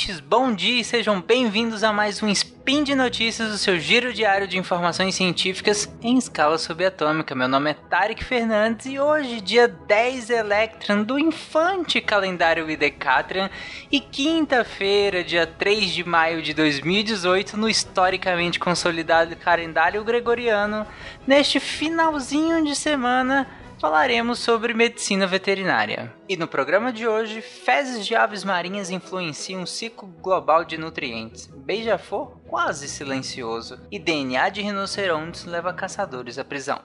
ouvintes, bom dia e sejam bem-vindos a mais um Spin de Notícias, o seu giro diário de informações científicas em escala subatômica. Meu nome é Tarek Fernandes e hoje, dia 10 Electron do infante calendário Idecatrian e quinta-feira, dia 3 de maio de 2018, no historicamente consolidado calendário gregoriano, neste finalzinho de semana falaremos sobre medicina veterinária. E no programa de hoje, fezes de aves marinhas influenciam o ciclo global de nutrientes. Beija-flor quase silencioso. E DNA de rinocerontes leva caçadores à prisão.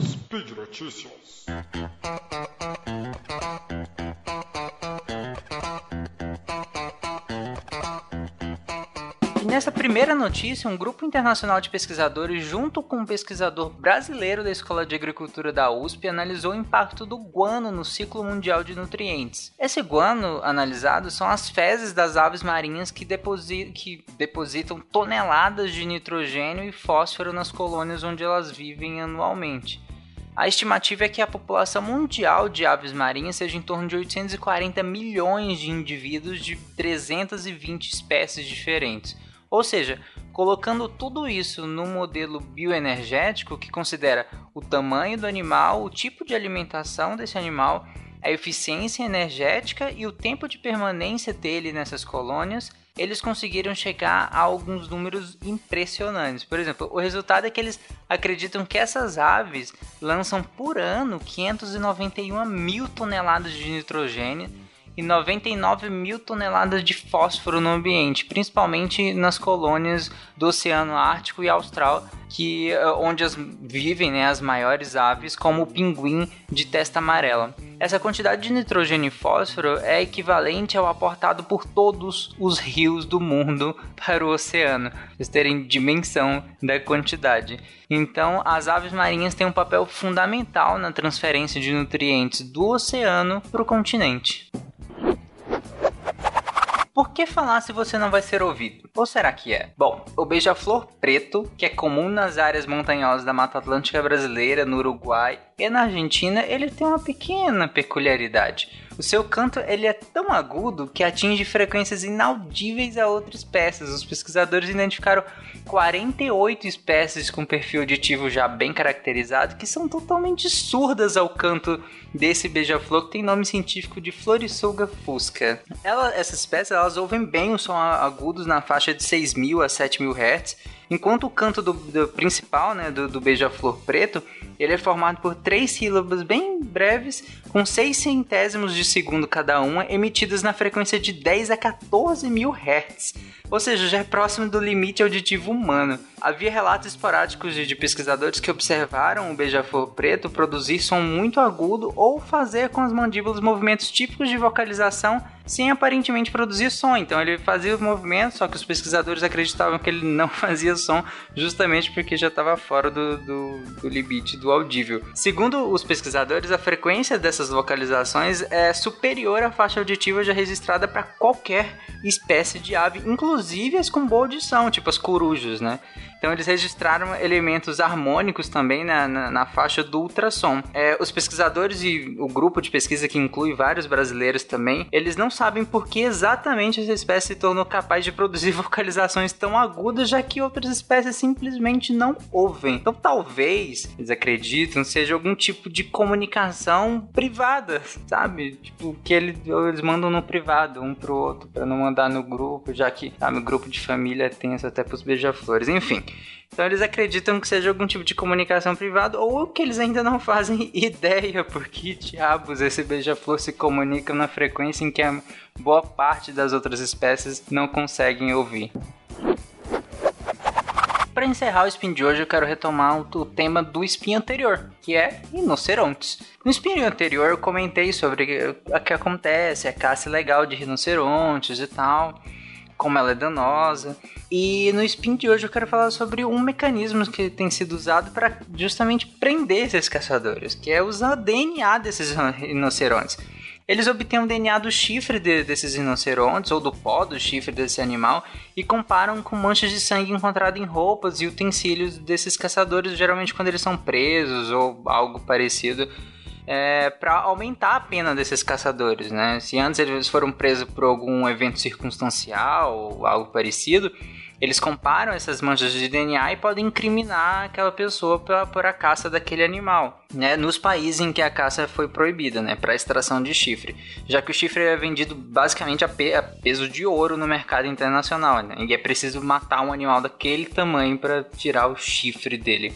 Speed Notícias. Nessa primeira notícia, um grupo internacional de pesquisadores, junto com um pesquisador brasileiro da Escola de Agricultura da USP, analisou o impacto do guano no ciclo mundial de nutrientes. Esse guano analisado são as fezes das aves marinhas que, que depositam toneladas de nitrogênio e fósforo nas colônias onde elas vivem anualmente. A estimativa é que a população mundial de aves marinhas seja em torno de 840 milhões de indivíduos de 320 espécies diferentes. Ou seja, colocando tudo isso num modelo bioenergético que considera o tamanho do animal, o tipo de alimentação desse animal, a eficiência energética e o tempo de permanência dele nessas colônias, eles conseguiram chegar a alguns números impressionantes. Por exemplo, o resultado é que eles acreditam que essas aves lançam por ano 591 mil toneladas de nitrogênio e 99 mil toneladas de fósforo no ambiente, principalmente nas colônias do Oceano Ártico e Austral, que eh, onde as, vivem né, as maiores aves, como o pinguim de testa amarela. Essa quantidade de nitrogênio e fósforo é equivalente ao aportado por todos os rios do mundo para o oceano, vocês terem dimensão da quantidade. Então, as aves marinhas têm um papel fundamental na transferência de nutrientes do oceano para o continente. Por que falar se você não vai ser ouvido? Ou será que é? Bom, o beija-flor preto, que é comum nas áreas montanhosas da Mata Atlântica brasileira, no Uruguai e na Argentina, ele tem uma pequena peculiaridade. O seu canto ele é tão agudo que atinge frequências inaudíveis a outras espécies. Os pesquisadores identificaram 48 espécies com perfil auditivo já bem caracterizado que são totalmente surdas ao canto desse beija-flor que tem nome científico de Florissuga fusca. Ela, essas espécies elas ouvem bem o som agudos na faixa de 6.000 a 7.000 Hz Enquanto o canto do, do principal, né, do, do beija-flor preto, ele é formado por três sílabas bem breves, com seis centésimos de segundo cada uma, emitidas na frequência de 10 a 14 mil Hz ou seja, já é próximo do limite auditivo humano. Havia relatos esporádicos de pesquisadores que observaram o beija-flor preto produzir som muito agudo ou fazer com as mandíbulas movimentos típicos de vocalização sem aparentemente produzir som. Então ele fazia o movimento, só que os pesquisadores acreditavam que ele não fazia som justamente porque já estava fora do, do, do limite do audível. Segundo os pesquisadores, a frequência dessas vocalizações é superior à faixa auditiva já registrada para qualquer espécie de ave, inclusive as com boa audição, tipo as corujas, né? Então eles registraram elementos harmônicos também na, na, na faixa do ultrassom. É, os pesquisadores e o grupo de pesquisa que inclui vários brasileiros também, eles não sabem por que exatamente essa espécie se tornou capaz de produzir vocalizações tão agudas, já que outras espécies simplesmente não ouvem. Então talvez, eles acreditam, seja algum tipo de comunicação privada, sabe? Tipo, que eles, eles mandam no privado um pro outro, para não mandar no grupo, já que sabe, o grupo de família tem isso até pros beija-flores. Enfim, então eles acreditam que seja algum tipo de comunicação privada ou que eles ainda não fazem ideia porque diabos esse beija-flor se comunica na frequência em que a boa parte das outras espécies não conseguem ouvir. Para encerrar o spin de hoje, eu quero retomar o tema do spin anterior, que é rinocerontes. No spin anterior, eu comentei sobre o que acontece, a caça legal de rinocerontes e tal como ela é danosa. E no spin de hoje eu quero falar sobre um mecanismo que tem sido usado para justamente prender esses caçadores, que é usar o DNA desses rinocerontes. Eles obtêm o DNA do chifre de, desses rinocerontes ou do pó do chifre desse animal e comparam com manchas de sangue encontradas em roupas e utensílios desses caçadores, geralmente quando eles são presos ou algo parecido é, para aumentar a pena desses caçadores, né? Se antes eles foram presos por algum evento circunstancial ou algo parecido, eles comparam essas manchas de DNA e podem incriminar aquela pessoa por, por a caça daquele animal, né? Nos países em que a caça foi proibida, né? Para extração de chifre, já que o chifre é vendido basicamente a, pe a peso de ouro no mercado internacional, né? E é preciso matar um animal daquele tamanho para tirar o chifre dele.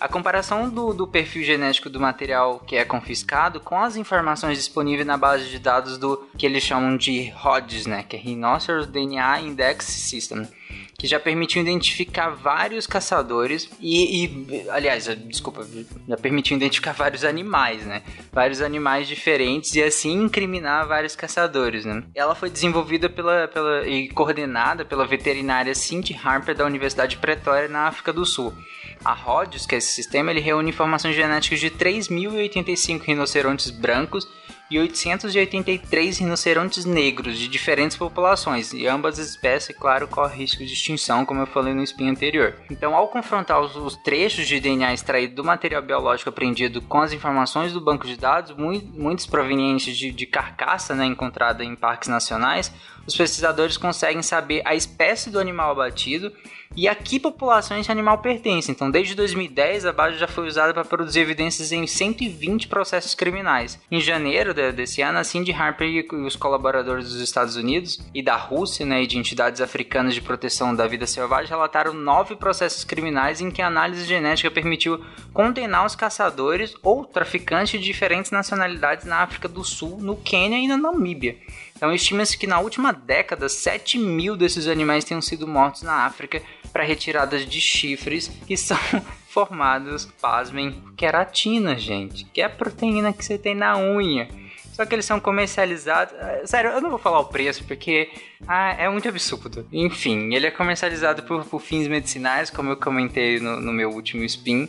A comparação do, do, perfil genético do material que é confiscado com as informações disponíveis na base de dados do que eles chamam de RODS, né, que é Rhinoceros DNA Index System, que já permitiu identificar vários caçadores e, e, aliás, desculpa, já permitiu identificar vários animais, né? Vários animais diferentes e assim incriminar vários caçadores, né? Ela foi desenvolvida pela, pela e coordenada pela veterinária Cindy Harper da Universidade de Pretória na África do Sul. A RODS, que é esse sistema, ele reúne informações genéticas de 3.085 rinocerontes brancos e 883 rinocerontes negros de diferentes populações, e ambas as espécies, claro, correm risco de extinção, como eu falei no spin anterior. Então, ao confrontar os, os trechos de DNA extraído do material biológico apreendido com as informações do banco de dados, muito, muitos provenientes de, de carcaça né, encontrada em parques nacionais, os pesquisadores conseguem saber a espécie do animal abatido e a que população esse animal pertence. Então, desde 2010, a base já foi usada para produzir evidências em 120 processos criminais. Em janeiro desse ano, a Cindy Harper e os colaboradores dos Estados Unidos e da Rússia né, e de entidades africanas de proteção da vida selvagem relataram nove processos criminais em que a análise genética permitiu condenar os caçadores ou traficantes de diferentes nacionalidades na África do Sul, no Quênia e na Namíbia. Então estima-se que na última década 7 mil desses animais tenham sido mortos na África para retiradas de chifres que são formados, pasmem, queratina, gente, que é a proteína que você tem na unha. Só que eles são comercializados. Eh, sério, eu não vou falar o preço porque ah, é muito absurdo. Enfim, ele é comercializado por, por fins medicinais, como eu comentei no, no meu último spin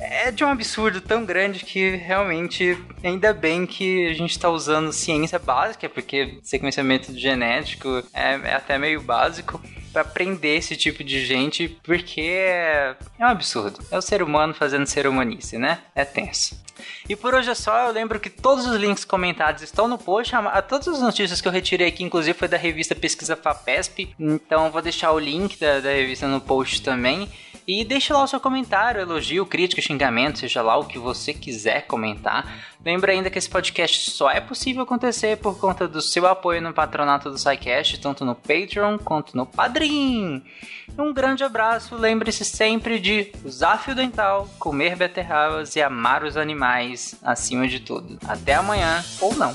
é de um absurdo tão grande que realmente ainda bem que a gente está usando ciência básica, porque sequenciamento genético é, é até meio básico para prender esse tipo de gente, porque é, é um absurdo. É o ser humano fazendo ser humanice, né? É tenso. E por hoje é só, eu lembro que todos os links comentados estão no post. A, todas as notícias que eu retirei aqui, inclusive, foi da revista Pesquisa FAPESP. Então vou deixar o link da, da revista no post também. E deixe lá o seu comentário, elogio, crítica, xingamento, seja lá o que você quiser comentar. Lembra ainda que esse podcast só é possível acontecer por conta do seu apoio no patronato do SciCast, tanto no Patreon quanto no Padrim. Um grande abraço, lembre-se sempre de usar fio dental, comer beterrabas e amar os animais acima de tudo. Até amanhã, ou não.